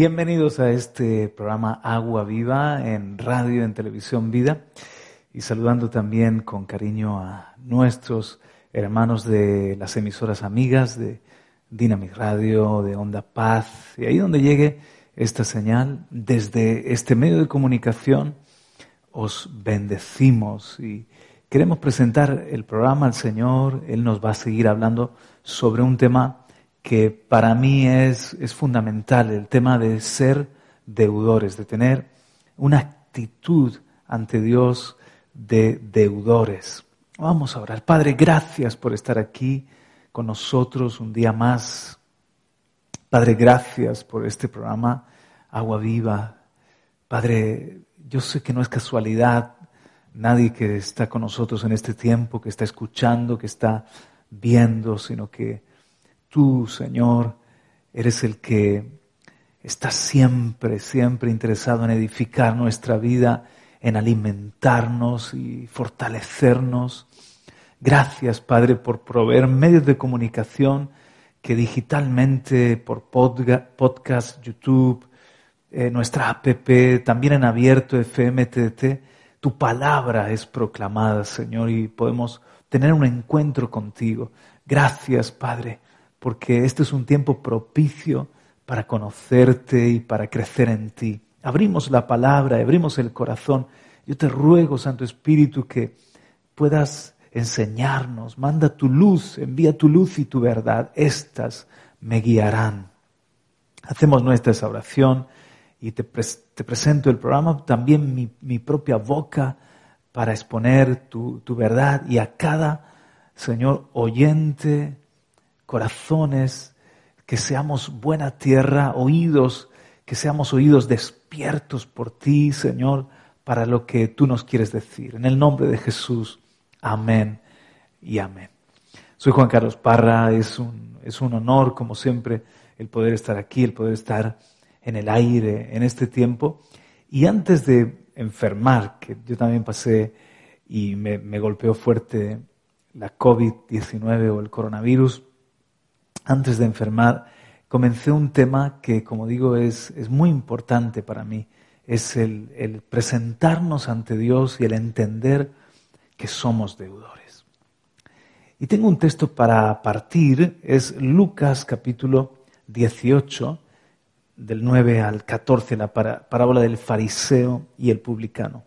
Bienvenidos a este programa Agua Viva en radio, en televisión Vida. Y saludando también con cariño a nuestros hermanos de las emisoras amigas de Dynamic Radio, de Onda Paz. Y ahí donde llegue esta señal, desde este medio de comunicación os bendecimos. Y queremos presentar el programa al Señor. Él nos va a seguir hablando sobre un tema que para mí es, es fundamental, el tema de ser deudores, de tener una actitud ante Dios de deudores. Vamos a orar. Padre, gracias por estar aquí con nosotros un día más. Padre, gracias por este programa Agua Viva. Padre, yo sé que no es casualidad nadie que está con nosotros en este tiempo, que está escuchando, que está viendo, sino que Tú, Señor, eres el que está siempre, siempre interesado en edificar nuestra vida, en alimentarnos y fortalecernos. Gracias, Padre, por proveer medios de comunicación que digitalmente, por podcast, YouTube, eh, nuestra app, también en abierto FMTT, tu palabra es proclamada, Señor, y podemos tener un encuentro contigo. Gracias, Padre porque este es un tiempo propicio para conocerte y para crecer en ti. Abrimos la palabra, abrimos el corazón. Yo te ruego, Santo Espíritu, que puedas enseñarnos. Manda tu luz, envía tu luz y tu verdad. Estas me guiarán. Hacemos nuestra oración y te, presento el programa, también mi, propia boca para exponer tu, tu verdad y a cada, Señor, oyente, corazones, que seamos buena tierra, oídos, que seamos oídos despiertos por ti, Señor, para lo que tú nos quieres decir. En el nombre de Jesús, amén y amén. Soy Juan Carlos Parra, es un, es un honor, como siempre, el poder estar aquí, el poder estar en el aire en este tiempo. Y antes de enfermar, que yo también pasé y me, me golpeó fuerte la COVID-19 o el coronavirus, antes de enfermar, comencé un tema que, como digo, es, es muy importante para mí. Es el, el presentarnos ante Dios y el entender que somos deudores. Y tengo un texto para partir, es Lucas capítulo 18, del 9 al 14, la parábola del fariseo y el publicano.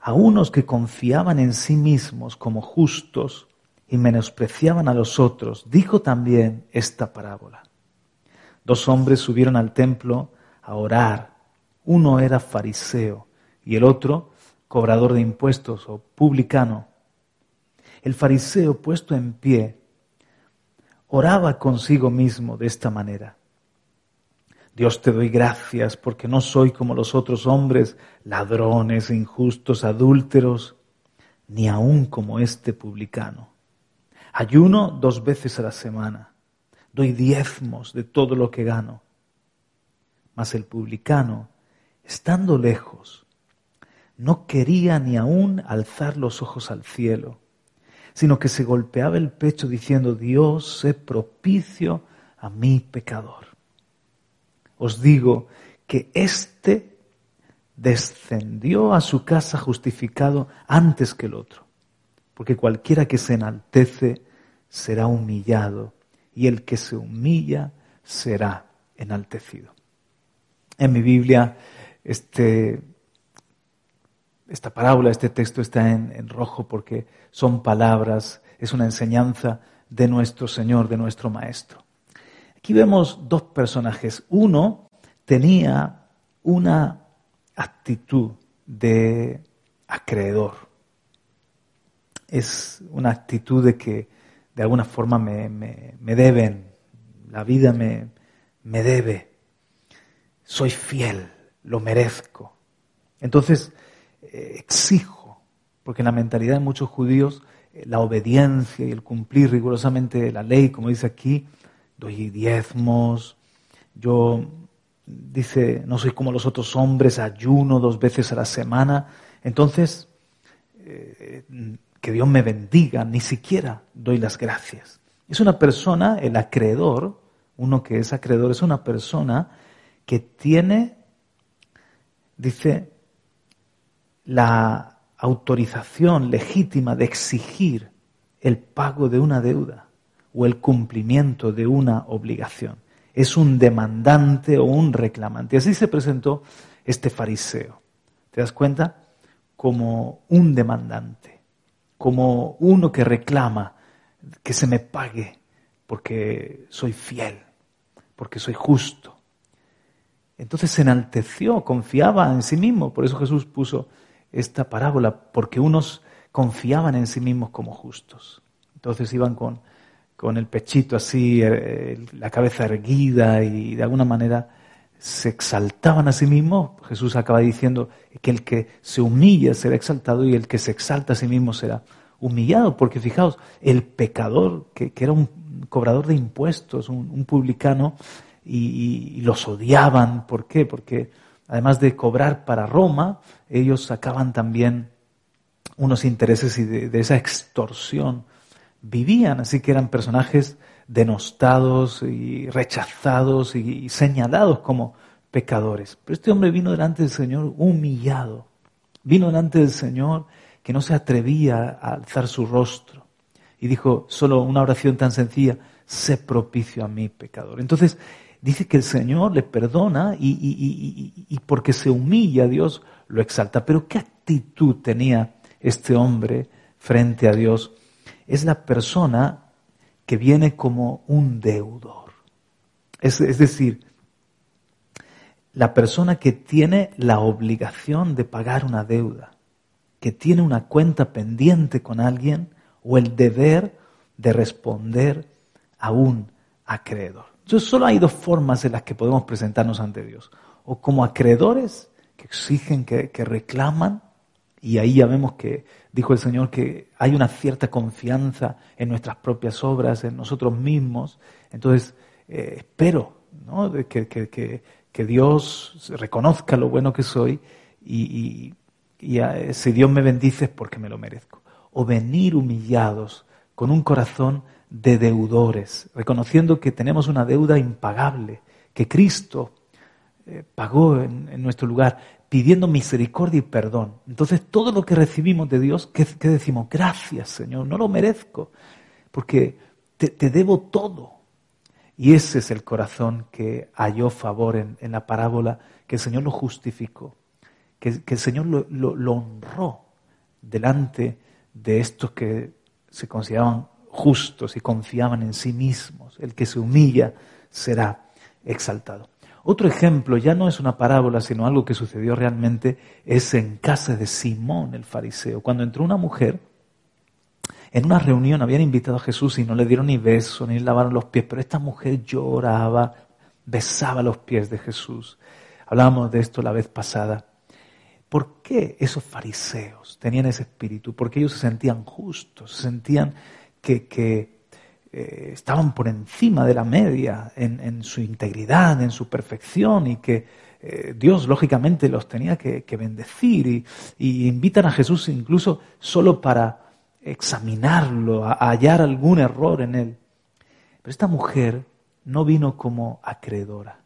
A unos que confiaban en sí mismos como justos, y menospreciaban a los otros, dijo también esta parábola. Dos hombres subieron al templo a orar. Uno era fariseo y el otro cobrador de impuestos o publicano. El fariseo, puesto en pie, oraba consigo mismo de esta manera. Dios te doy gracias porque no soy como los otros hombres, ladrones, injustos, adúlteros, ni aun como este publicano. Ayuno dos veces a la semana. Doy diezmos de todo lo que gano. Mas el publicano, estando lejos, no quería ni aún alzar los ojos al cielo, sino que se golpeaba el pecho diciendo, Dios, sé propicio a mi pecador. Os digo que éste descendió a su casa justificado antes que el otro porque cualquiera que se enaltece será humillado y el que se humilla será enaltecido. En mi Biblia, este, esta parábola, este texto está en, en rojo porque son palabras, es una enseñanza de nuestro Señor, de nuestro Maestro. Aquí vemos dos personajes. Uno tenía una actitud de acreedor es una actitud de que de alguna forma me, me, deben, la vida me, me debe, soy fiel, lo merezco. Entonces, eh, exijo, porque en la mentalidad de muchos judíos, eh, la obediencia y el cumplir rigurosamente la ley, como dice aquí, doy diezmos, yo, dice, no soy como los otros hombres, ayuno dos veces a la semana. Entonces, eh, que Dios me bendiga, ni siquiera doy las gracias. Es una persona, el acreedor, uno que es acreedor, es una persona que tiene, dice, la autorización legítima de exigir el pago de una deuda o el cumplimiento de una obligación. Es un demandante o un reclamante. Así se presentó este fariseo. ¿Te das cuenta? Como un demandante, como uno que reclama que se me pague porque soy fiel, porque soy justo. Entonces se enalteció, confiaba en sí mismo. Por eso Jesús puso esta parábola, porque unos confiaban en sí mismos como justos. Entonces iban con, con el pechito así, eh, la cabeza erguida y de alguna manera se exaltaban a sí mismos. Jesús acaba diciendo que el que se humilla será exaltado y el que se exalta a sí mismo será humillado. Porque fijaos, el pecador, que, era un cobrador de impuestos, un, publicano, y, los odiaban. ¿Por qué? Porque además de cobrar para Roma, ellos sacaban también unos intereses y de, esa extorsión vivían, así que eran personajes denostados y rechazados y, señalados como pecadores. Pero este hombre vino delante del Señor humillado, vino delante del Señor que no se atrevía a alzar su rostro y dijo solo una oración tan sencilla, sé propicio a mi pecador. Entonces dice que el Señor le perdona y, y porque se humilla a Dios lo exalta. Pero ¿qué actitud tenía este hombre frente a Dios? Es la persona que viene como un deudor. Es, decir, la persona que tiene la obligación de pagar una deuda, que tiene una cuenta pendiente con alguien o el deber de responder a un acreedor. Entonces solo hay dos formas en las que podemos presentarnos ante Dios. O como acreedores que exigen, que, reclaman, y ahí ya vemos que dijo el Señor que hay una cierta confianza en nuestras propias obras, en nosotros mismos. Entonces, eh, espero ¿no? que, que, que, Dios reconozca lo bueno que soy y, y, si Dios me bendice es porque me lo merezco. O venir humillados con un corazón de deudores, reconociendo que tenemos una deuda impagable, que Cristo eh, pagó en, nuestro lugar, pidiendo misericordia y perdón. Entonces todo lo que recibimos de Dios, ¿qué, decimos? Gracias Señor, no lo merezco, porque te, debo todo. Y ese es el corazón que halló favor en, la parábola, que el Señor lo justificó, que, el Señor lo, lo honró delante de estos que se consideraban justos y confiaban en sí mismos. El que se humilla será exaltado. Otro ejemplo, ya no es una parábola, sino algo que sucedió realmente, es en casa de Simón el fariseo. Cuando entró una mujer, en una reunión habían invitado a Jesús y no le dieron ni beso, ni lavaron los pies, pero esta mujer lloraba, besaba los pies de Jesús. Hablábamos de esto la vez pasada. ¿Por qué esos fariseos tenían ese espíritu? Porque ellos se sentían justos, se sentían que, que eh, estaban por encima de la media en, su integridad, en su perfección y que eh, Dios lógicamente los tenía que, bendecir y, invitan a Jesús incluso solo para examinarlo, a, hallar algún error en él. Pero esta mujer no vino como acreedora,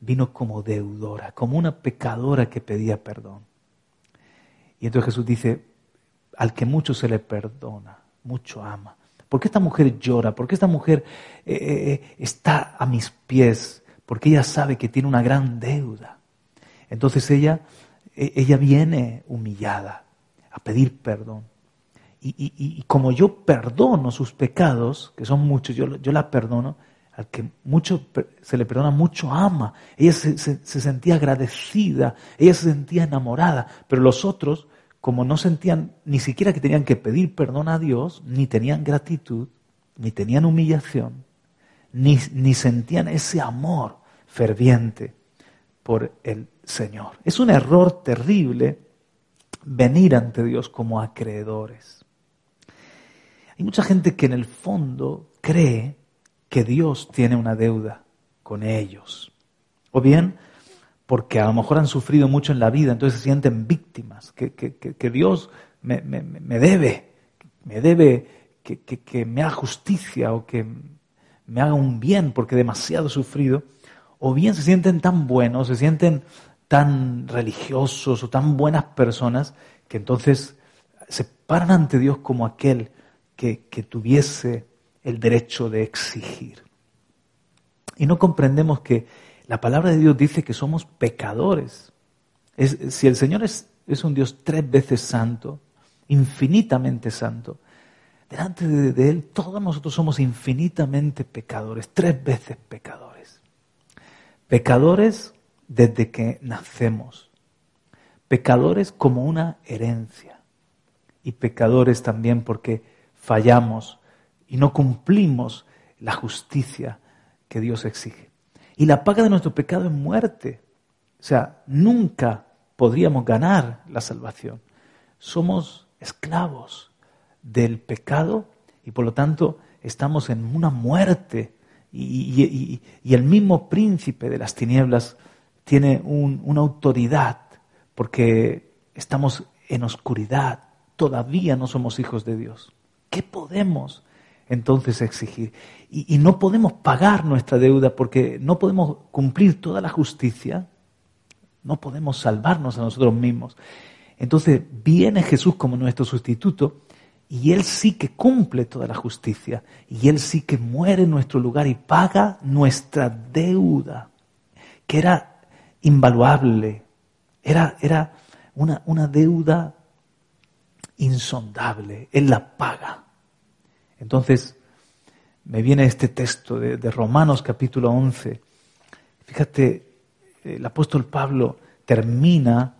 vino como deudora, como una pecadora que pedía perdón. Y entonces Jesús dice, al que mucho se le perdona, mucho ama. ¿Por qué esta mujer llora? ¿Por qué esta mujer eh, eh, eh, está a mis pies? Porque ella sabe que tiene una gran deuda. Entonces ella, ella viene humillada a pedir perdón. Y, como yo perdono sus pecados, que son muchos, yo, yo la perdono, al que mucho se le perdona, mucho ama. Ella se, se, sentía agradecida, ella se sentía enamorada, pero los otros como no sentían ni siquiera que tenían que pedir perdón a Dios, ni tenían gratitud, ni tenían humillación, ni, ni sentían ese amor ferviente por el Señor. Es un error terrible venir ante Dios como acreedores. Hay mucha gente que en el fondo cree que Dios tiene una deuda con ellos. O bien porque a lo mejor han sufrido mucho en la vida, entonces se sienten víctimas, que, Dios me, debe, me debe que, me haga justicia o que me haga un bien porque demasiado sufrido, o bien se sienten tan buenos, se sienten tan religiosos o tan buenas personas que entonces se paran ante Dios como aquel que, que tuviese el derecho de exigir. Y no comprendemos que la palabra de Dios dice que somos pecadores. Es, si el Señor es, un Dios tres veces santo, infinitamente santo, delante de, de Él todos nosotros somos infinitamente pecadores, tres veces pecadores. Pecadores desde que nacemos. Pecadores como una herencia. Y pecadores también porque fallamos y no cumplimos la justicia que Dios exige. Y la paga de nuestro pecado es muerte. O sea, nunca podríamos ganar la salvación. Somos esclavos del pecado y por lo tanto estamos en una muerte. Y, el mismo príncipe de las tinieblas tiene una autoridad porque estamos en oscuridad. Todavía no somos hijos de Dios. ¿Qué podemos entonces exigir? Y, no podemos pagar nuestra deuda porque no podemos cumplir toda la justicia, no podemos salvarnos a nosotros mismos. Entonces viene Jesús como nuestro sustituto y Él sí que cumple toda la justicia y Él sí que muere en nuestro lugar y paga nuestra deuda, que era invaluable, era, era una, una deuda insondable, Él la paga. Entonces, me viene este texto de, Romanos capítulo 11. Fíjate, el apóstol Pablo termina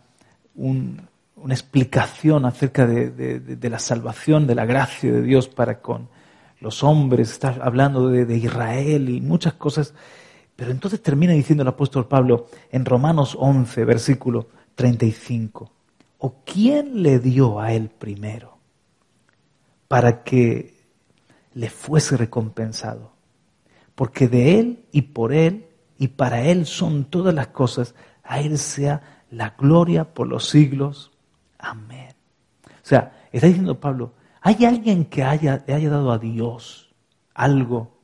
una explicación acerca de, la salvación, de la gracia de Dios para con los hombres, está hablando de, Israel y muchas cosas, pero entonces termina diciendo el apóstol Pablo en Romanos 11, versículo 35, ¿o quién le dio a él primero para que le fuese recompensado. Porque de Él y por Él y para Él son todas las cosas, a Él sea la gloria por los siglos. Amén. O sea, está diciendo Pablo, ¿hay alguien que haya, le haya dado a Dios algo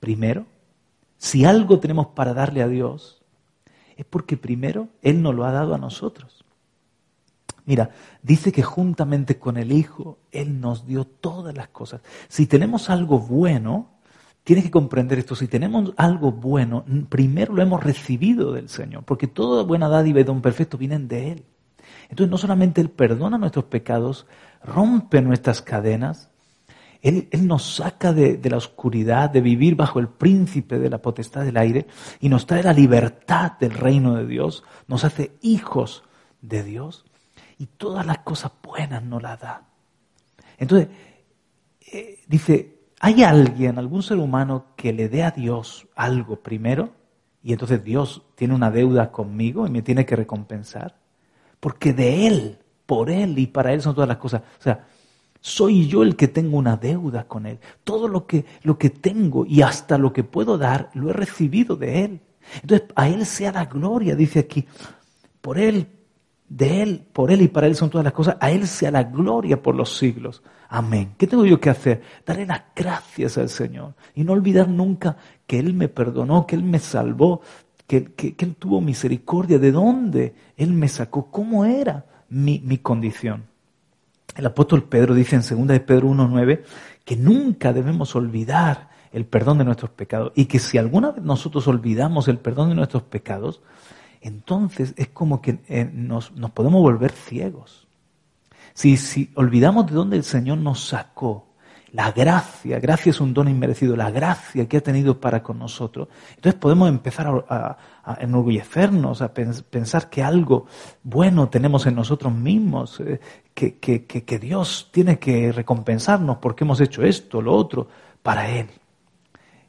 primero? Si algo tenemos para darle a Dios, es porque primero Él nos lo ha dado a nosotros. Mira, dice que juntamente con el Hijo, Él nos dio todas las cosas. Si tenemos algo bueno, tienes que comprender esto, si tenemos algo bueno, primero lo hemos recibido del Señor, porque toda buena dádiva y don perfecto vienen de Él. Entonces no solamente Él perdona nuestros pecados, rompe nuestras cadenas, Él, nos saca de, de la oscuridad, de vivir bajo el príncipe de la potestad del aire y nos trae la libertad del reino de Dios, nos hace hijos de Dios y todas las cosas buenas nos las da. Entonces, eh, dice, ¿hay alguien, algún ser humano que le dé a Dios algo primero? Y entonces Dios tiene una deuda conmigo y me tiene que recompensar. Porque de Él, por Él y para Él son todas las cosas. O sea, soy yo el que tengo una deuda con Él. Todo lo que, lo que tengo y hasta lo que puedo dar, lo he recibido de Él. Entonces, a Él sea la gloria, dice aquí. Por Él, de Él, por Él y para Él son todas las cosas. A Él sea la gloria por los siglos. Amén. ¿Qué tengo yo que hacer? Darle las gracias al Señor y no olvidar nunca que Él me perdonó, que Él me salvó, que, Él tuvo misericordia, de dónde Él me sacó, cómo era mi, mi condición. El apóstol Pedro dice en 2 de Pedro 1.9 que nunca debemos olvidar el perdón de nuestros pecados y que si alguna vez nosotros olvidamos el perdón de nuestros pecados, entonces es como que eh, nos, podemos volver ciegos. Si, si olvidamos de dónde el Señor nos sacó, la gracia, gracia es un don inmerecido, la gracia que ha tenido para con nosotros, entonces podemos empezar a, enorgullecernos, a pensar que algo bueno tenemos en nosotros mismos, eh, que, que, que Dios tiene que recompensarnos porque hemos hecho esto, lo otro, para Él.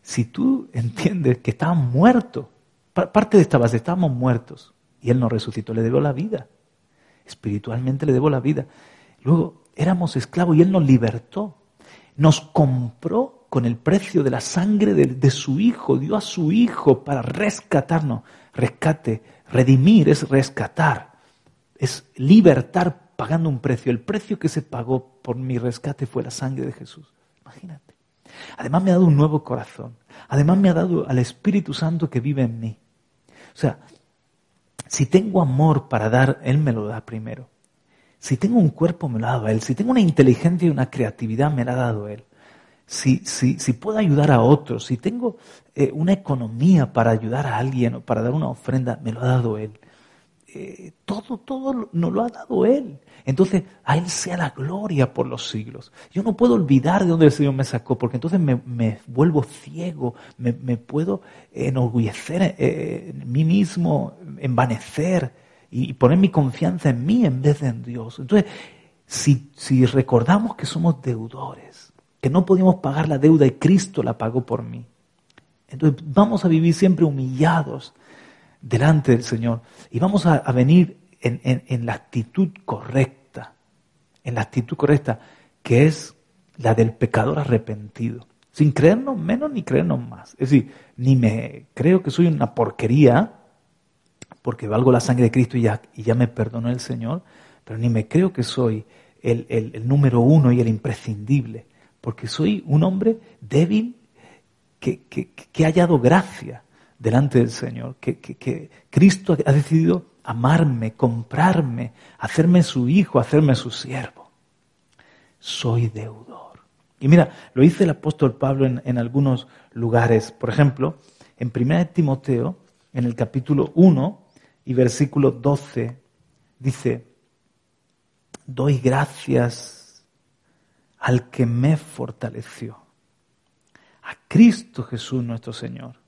Si tú entiendes que estás muerto, Parte de esta base, estábamos muertos y Él nos resucitó, le debo la vida. Espiritualmente le debo la vida. Luego éramos esclavos y Él nos libertó. Nos compró con el precio de la sangre de, su Hijo, dio a su Hijo para rescatarnos. Rescate, redimir es rescatar, es libertar pagando un precio. El precio que se pagó por mi rescate fue la sangre de Jesús. Imagínate. Además me ha dado un nuevo corazón. Además me ha dado al Espíritu Santo que vive en mí. O sea, si tengo amor para dar, Él me lo da primero. Si tengo un cuerpo, me lo ha dado Él. Si tengo una inteligencia y una creatividad, me la ha dado Él. Si, si, si puedo ayudar a otros, si tengo eh, una economía para ayudar a alguien o para dar una ofrenda, me lo ha dado Él. Eh, todo, todo nos lo ha dado Él. Entonces, a Él sea la gloria por los siglos. Yo no puedo olvidar de dónde el Señor me sacó, porque entonces me, vuelvo ciego, me, puedo enorgullecer eh, en mí mismo, envanecer y poner mi confianza en mí en vez de en Dios. Entonces, si, si recordamos que somos deudores, que no podíamos pagar la deuda y Cristo la pagó por mí, entonces vamos a vivir siempre humillados delante del Señor. Y vamos a, venir en, la actitud correcta, en la actitud correcta, que es la del pecador arrepentido, sin creernos menos ni creernos más. Es decir, ni me creo que soy una porquería, porque valgo la sangre de Cristo y ya, y ya me perdonó el Señor, pero ni me creo que soy el, el número uno y el imprescindible, porque soy un hombre débil que, que, ha hallado gracia delante del Señor, que, que, Cristo ha decidido amarme, comprarme, hacerme su hijo, hacerme su siervo. Soy deudor. Y mira, lo dice el apóstol Pablo en, en algunos lugares. Por ejemplo, en 1 Timoteo, en el capítulo 1 y versículo 12, dice, doy gracias al que me fortaleció a Cristo Jesús nuestro Señor,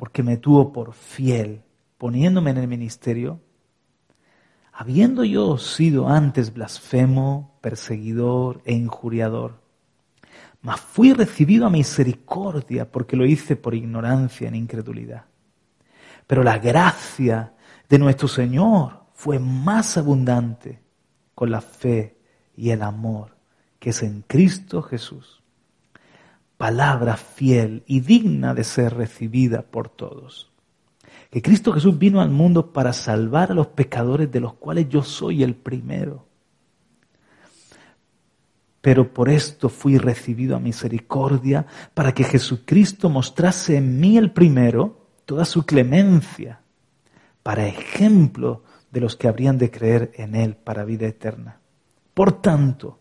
porque me tuvo por fiel, poniéndome en el ministerio, habiendo yo sido antes blasfemo, perseguidor e injuriador, mas fui recibido a misericordia porque lo hice por ignorancia en incredulidad. Pero la gracia de nuestro Señor fue más abundante con la fe y el amor que es en Cristo Jesús palabra fiel y digna de ser recibida por todos. Que Cristo Jesús vino al mundo para salvar a los pecadores de los cuales yo soy el primero. Pero por esto fui recibido a misericordia, para que Jesucristo mostrase en mí el primero toda su clemencia, para ejemplo de los que habrían de creer en Él para vida eterna. Por tanto,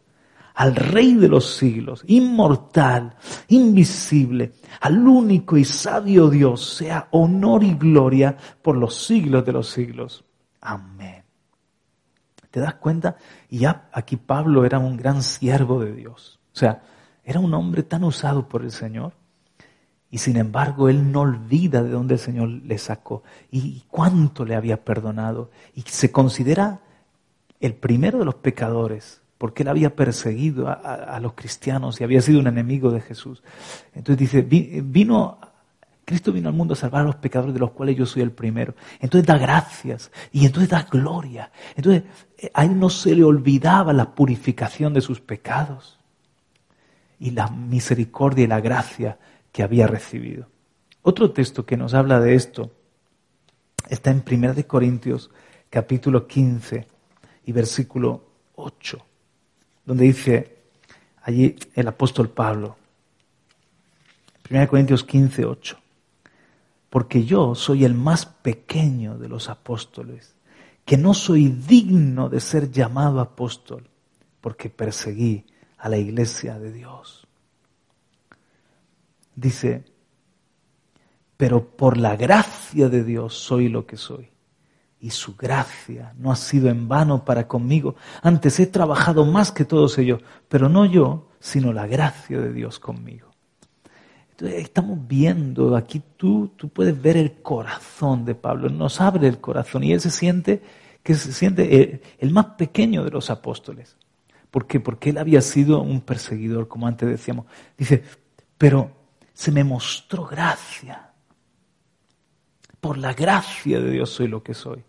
al Rey de los siglos, inmortal, invisible, al único y sabio Dios, sea honor y gloria por los siglos de los siglos. Amén. ¿Te das cuenta? Y ya aquí Pablo era un gran siervo de Dios. O sea, era un hombre tan usado por el Señor. Y sin embargo, él no olvida de dónde el Señor le sacó y cuánto le había perdonado. Y se considera el primero de los pecadores porque él había perseguido a, los cristianos y había sido un enemigo de Jesús. Entonces dice, vino, Cristo vino al mundo a salvar a los pecadores de los cuales yo soy el primero. Entonces da gracias y entonces da gloria. Entonces eh, a él no se le olvidaba la purificación de sus pecados y la misericordia y la gracia que había recibido. Otro texto que nos habla de esto está en 1 Corintios capítulo 15 y versículo 8 donde dice allí el apóstol Pablo, 1 Corintios 15, 8, porque yo soy el más pequeño de los apóstoles, que no soy digno de ser llamado apóstol, porque perseguí a la iglesia de Dios. Dice, pero por la gracia de Dios soy lo que soy y su gracia no ha sido en vano para conmigo. Antes he trabajado más que todos ellos, pero no yo, sino la gracia de Dios conmigo. Entonces estamos viendo aquí, tú, tú puedes ver el corazón de Pablo, nos abre el corazón y él se siente que se siente el, más pequeño de los apóstoles. ¿Por qué? Porque él había sido un perseguidor, como antes decíamos. Dice, pero se me mostró gracia. Por la gracia de Dios soy lo que soy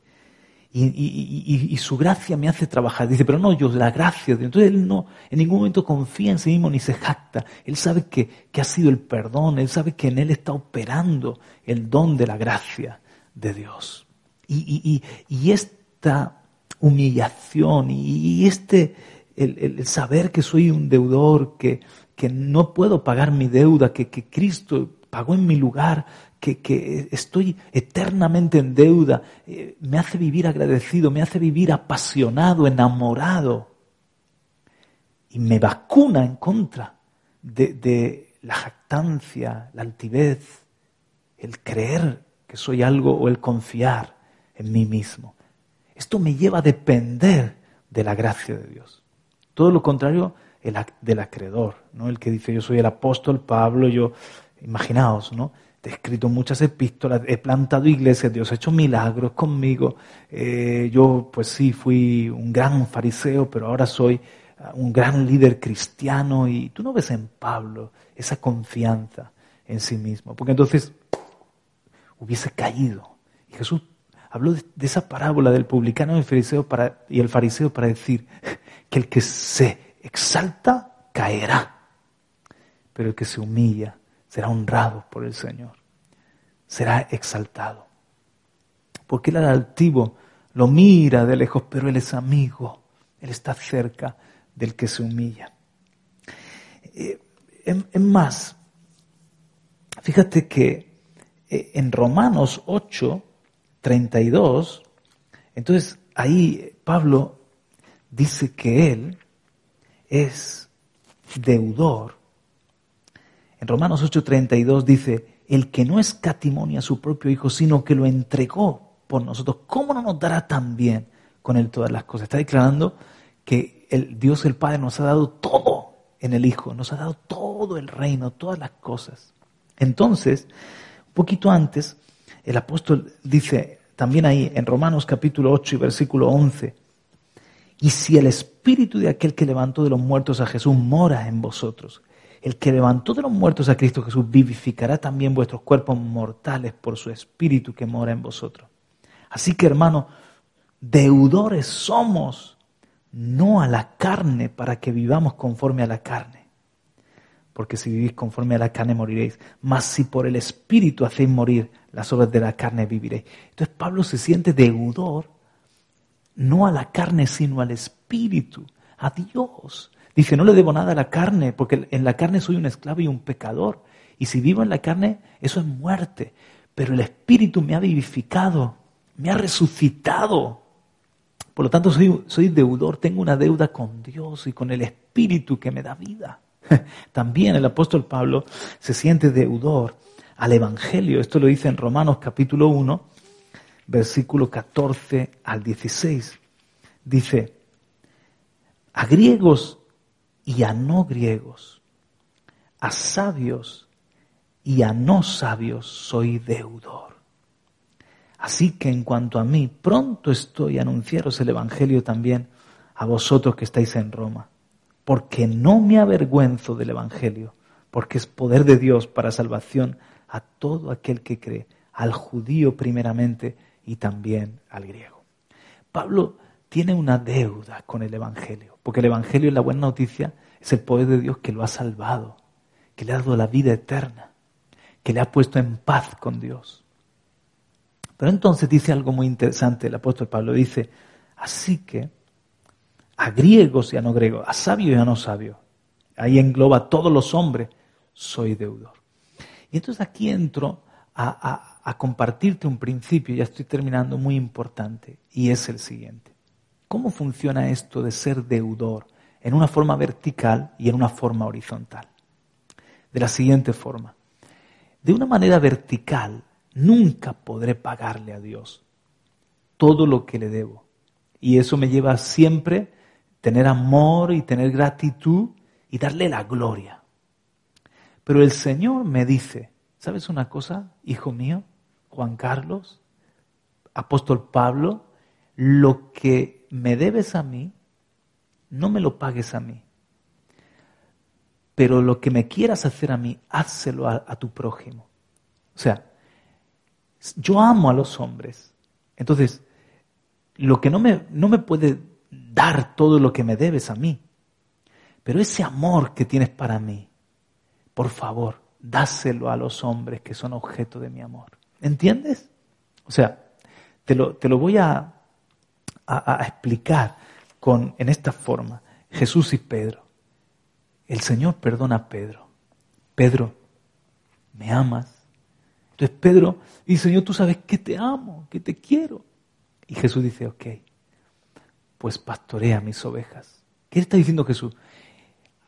y, su gracia me hace trabajar. Dice, pero no, yo, la gracia. Entonces él no, en ningún momento confía en sí mismo ni se jacta. Él sabe que, que ha sido el perdón, él sabe que en él está operando el don de la gracia de Dios. Y, esta humillación y, este, el, el, saber que soy un deudor, que, que no puedo pagar mi deuda, que, que Cristo pagó en mi lugar, que, estoy eternamente en deuda, eh, me hace vivir agradecido, me hace vivir apasionado, enamorado. Y me vacuna en contra de, de la jactancia, la altivez, el creer que soy algo o el confiar en mí mismo. Esto me lleva a depender de la gracia de Dios. Todo lo contrario el, del acreedor, ¿no? El que dice yo soy el apóstol Pablo, yo, imaginaos, ¿no? He escrito muchas epístolas, he plantado iglesias, Dios ha hecho milagros conmigo. Eh, yo, pues sí, fui un gran fariseo, pero ahora soy uh, un gran líder cristiano. Y tú no ves en Pablo esa confianza en sí mismo, porque entonces hubiese caído. Y Jesús habló de, esa parábola del publicano y el, fariseo y el fariseo para decir que el que se exalta caerá, pero el que se humilla será honrado por el Señor, será exaltado. Porque al altivo lo mira de lejos, pero él es amigo, él está cerca del que se humilla. Eh, es más, fíjate que eh, en Romanos 8, 32, entonces ahí Pablo dice que él es deudor en Romanos 8:32 dice, el que no escatimó a su propio Hijo, sino que lo entregó por nosotros, ¿cómo no nos dará también con él todas las cosas? Está declarando que el Dios el Padre nos ha dado todo en el Hijo, nos ha dado todo el reino, todas las cosas. Entonces, un poquito antes, el apóstol dice también ahí en Romanos capítulo 8 y versículo 11, y si el espíritu de aquel que levantó de los muertos a Jesús mora en vosotros, el que levantó de los muertos a Cristo Jesús vivificará también vuestros cuerpos mortales por su espíritu que mora en vosotros. Así que hermano, deudores somos, no a la carne para que vivamos conforme a la carne. Porque si vivís conforme a la carne moriréis. Mas si por el espíritu hacéis morir las obras de la carne viviréis. Entonces Pablo se siente deudor, no a la carne, sino al espíritu, a Dios. Dice, no le debo nada a la carne, porque en la carne soy un esclavo y un pecador. Y si vivo en la carne, eso es muerte. Pero el Espíritu me ha vivificado, me ha resucitado. Por lo tanto, soy, soy deudor, tengo una deuda con Dios y con el Espíritu que me da vida. También el apóstol Pablo se siente deudor al Evangelio. Esto lo dice en Romanos capítulo 1, versículo 14 al 16. Dice, a griegos y a no griegos, a sabios y a no sabios soy deudor. Así que en cuanto a mí, pronto estoy a anunciaros el Evangelio también a vosotros que estáis en Roma, porque no me avergüenzo del Evangelio, porque es poder de Dios para salvación a todo aquel que cree, al judío primeramente y también al griego. Pablo tiene una deuda con el Evangelio, porque el Evangelio es la buena noticia, es el poder de Dios que lo ha salvado, que le ha dado la vida eterna, que le ha puesto en paz con Dios. Pero entonces dice algo muy interesante el apóstol Pablo, dice, así que a griegos y a no griegos, a sabios y a no sabios, ahí engloba a todos los hombres, soy deudor. Y entonces aquí entro a, a compartirte un principio, ya estoy terminando, muy importante, y es el siguiente. ¿Cómo funciona esto de ser deudor en una forma vertical y en una forma horizontal? De la siguiente forma. De una manera vertical, nunca podré pagarle a Dios todo lo que le debo. Y eso me lleva siempre tener amor y tener gratitud y darle la gloria. Pero el Señor me dice, ¿sabes una cosa, hijo mío, Juan Carlos, apóstol Pablo? Lo que me debes a mí, no me lo pagues a mí. Pero lo que me quieras hacer a mí, házelo a, tu prójimo. O sea, yo amo a los hombres. Entonces, lo que no me, no me puede dar todo lo que me debes a mí, pero ese amor que tienes para mí, por favor, dáselo a los hombres que son objeto de mi amor. ¿Entiendes? O sea, te lo, te lo voy a, a, explicar con, en esta forma. Jesús y Pedro. El Señor perdona a Pedro. Pedro, ¿me amas? Entonces Pedro dice, Señor, tú sabes que te amo, que te quiero. Y Jesús dice, ok, pues pastorea mis ovejas. ¿Qué está diciendo Jesús?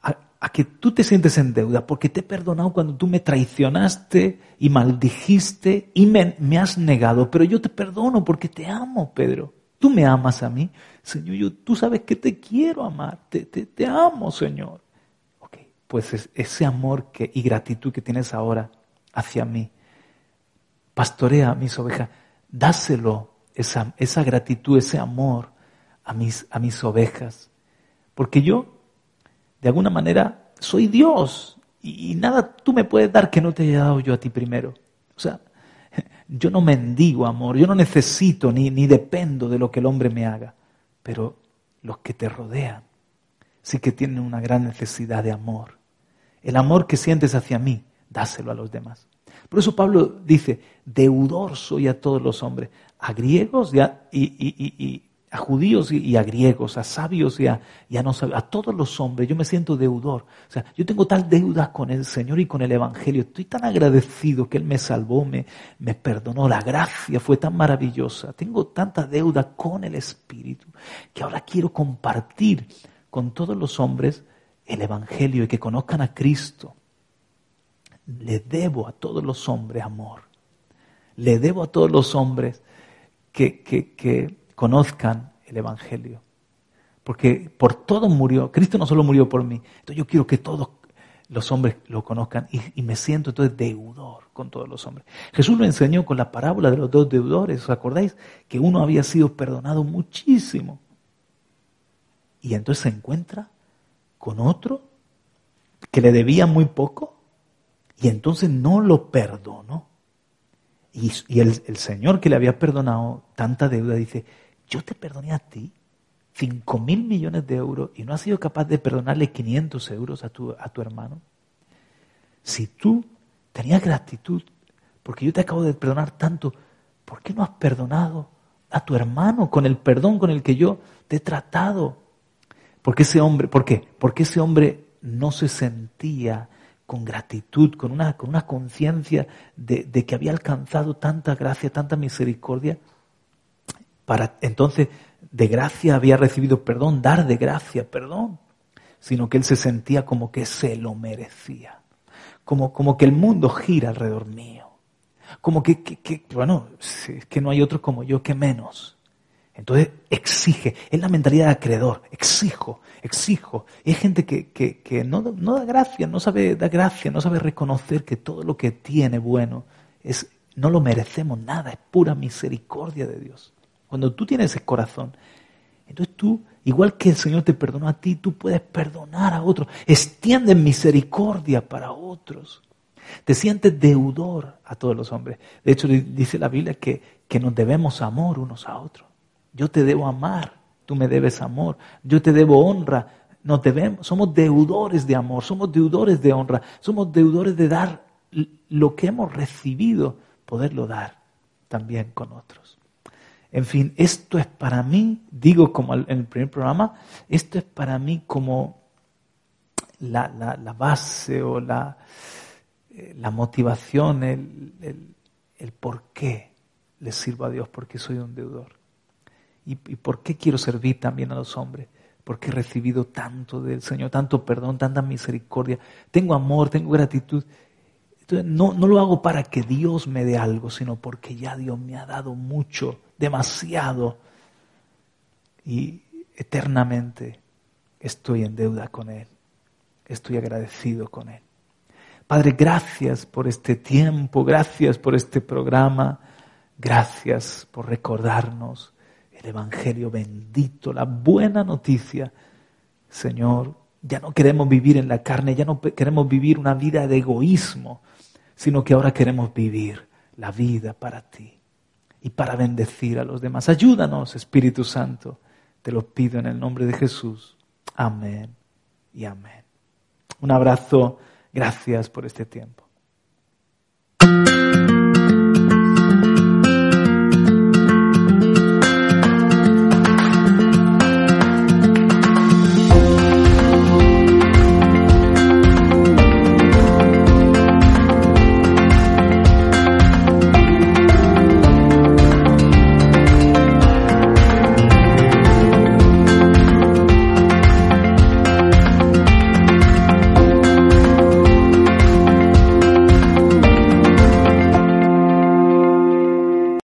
A, que tú te sientes en deuda porque te he perdonado cuando tú me traicionaste y maldijiste y me, me has negado, pero yo te perdono porque te amo, Pedro. Tú me amas a mí. Señor, yo, tú sabes que te quiero amar, te, te, te amo, Señor. Ok, pues ese amor que, y gratitud que tienes ahora hacia mí, pastorea a mis ovejas, dáselo, esa, esa gratitud, ese amor a mis, a mis ovejas. Porque yo, de alguna manera, soy Dios y, nada tú me puedes dar que no te haya dado yo a ti primero. O sea, yo no mendigo amor, yo no necesito ni, ni dependo de lo que el hombre me haga, pero los que te rodean sí que tienen una gran necesidad de amor. El amor que sientes hacia mí, dáselo a los demás. Por eso Pablo dice, deudor soy a todos los hombres, a griegos y y, a judíos y, a griegos, a sabios y a, no sabios, a todos los hombres. Yo me siento deudor. O sea, yo tengo tal deuda con el Señor y con el Evangelio. Estoy tan agradecido que Él me salvó, me, me perdonó. La gracia fue tan maravillosa. Tengo tanta deuda con el Espíritu que ahora quiero compartir con todos los hombres el Evangelio y que conozcan a Cristo. Le debo a todos los hombres amor. Le debo a todos los hombres que, que conozcan el Evangelio. Porque por todo murió. Cristo no solo murió por mí. Entonces yo quiero que todos los hombres lo conozcan y, me siento entonces deudor con todos los hombres. Jesús lo enseñó con la parábola de los dos deudores. ¿Os acordáis? Que uno había sido perdonado muchísimo. Y entonces se encuentra con otro que le debía muy poco y entonces no lo perdonó. Y, el Señor que le había perdonado tanta deuda dice, yo te perdoné a ti 5 mil millones de euros y no has sido capaz de perdonarle 500 euros a tu, a tu hermano. Si tú tenías gratitud, porque yo te acabo de perdonar tanto, ¿por qué no has perdonado a tu hermano con el perdón con el que yo te he tratado? Porque ese hombre, ¿por qué? Porque ese hombre no se sentía con gratitud, con una, una conciencia de, de que había alcanzado tanta gracia, tanta misericordia, para entonces de gracia había recibido perdón, dar de gracia perdón, sino que él se sentía como que se lo merecía, como, que el mundo gira alrededor mío, como que, bueno, es que no hay otro como yo que menos. Entonces exige, es la mentalidad de acreedor, exijo, exijo. Y hay gente que no, no, da gracia, no sabe dar gracia, no sabe reconocer que todo lo que tiene bueno es, no lo merecemos nada, es pura misericordia de Dios. Cuando tú tienes ese corazón, entonces tú, igual que el Señor te perdonó a ti, tú puedes perdonar a otros. Extiende misericordia para otros. Te sientes deudor a todos los hombres. De hecho, dice la Biblia que, que nos debemos amor unos a otros. Yo te debo amar, tú me debes amor. Yo te debo honra, nos debemos, somos deudores de amor, somos deudores de honra, somos deudores de dar lo que hemos recibido, poderlo dar también con otros. En fin, esto es para mí, digo como en el primer programa, esto es para mí como la, base o la, eh, la motivación, el, el, por qué le sirvo a Dios, porque soy un deudor. Y, y por qué quiero servir también a los hombres, porque he recibido tanto del Señor, tanto perdón, tanta misericordia, tengo amor, tengo gratitud. Entonces, no, no lo hago para que Dios me dé algo, sino porque ya Dios me ha dado mucho demasiado y eternamente estoy en deuda con Él. Estoy agradecido con Él. Padre, gracias por este tiempo, gracias por este programa, gracias por recordarnos el Evangelio bendito, la buena noticia. Señor, ya no queremos vivir en la carne, ya no queremos vivir una vida de egoísmo, sino que ahora queremos vivir la vida para ti y para bendecir a los demás. Ayúdanos, Espíritu Santo. Te lo pido en el nombre de Jesús. Amén y amén. Un abrazo. Gracias por este tiempo.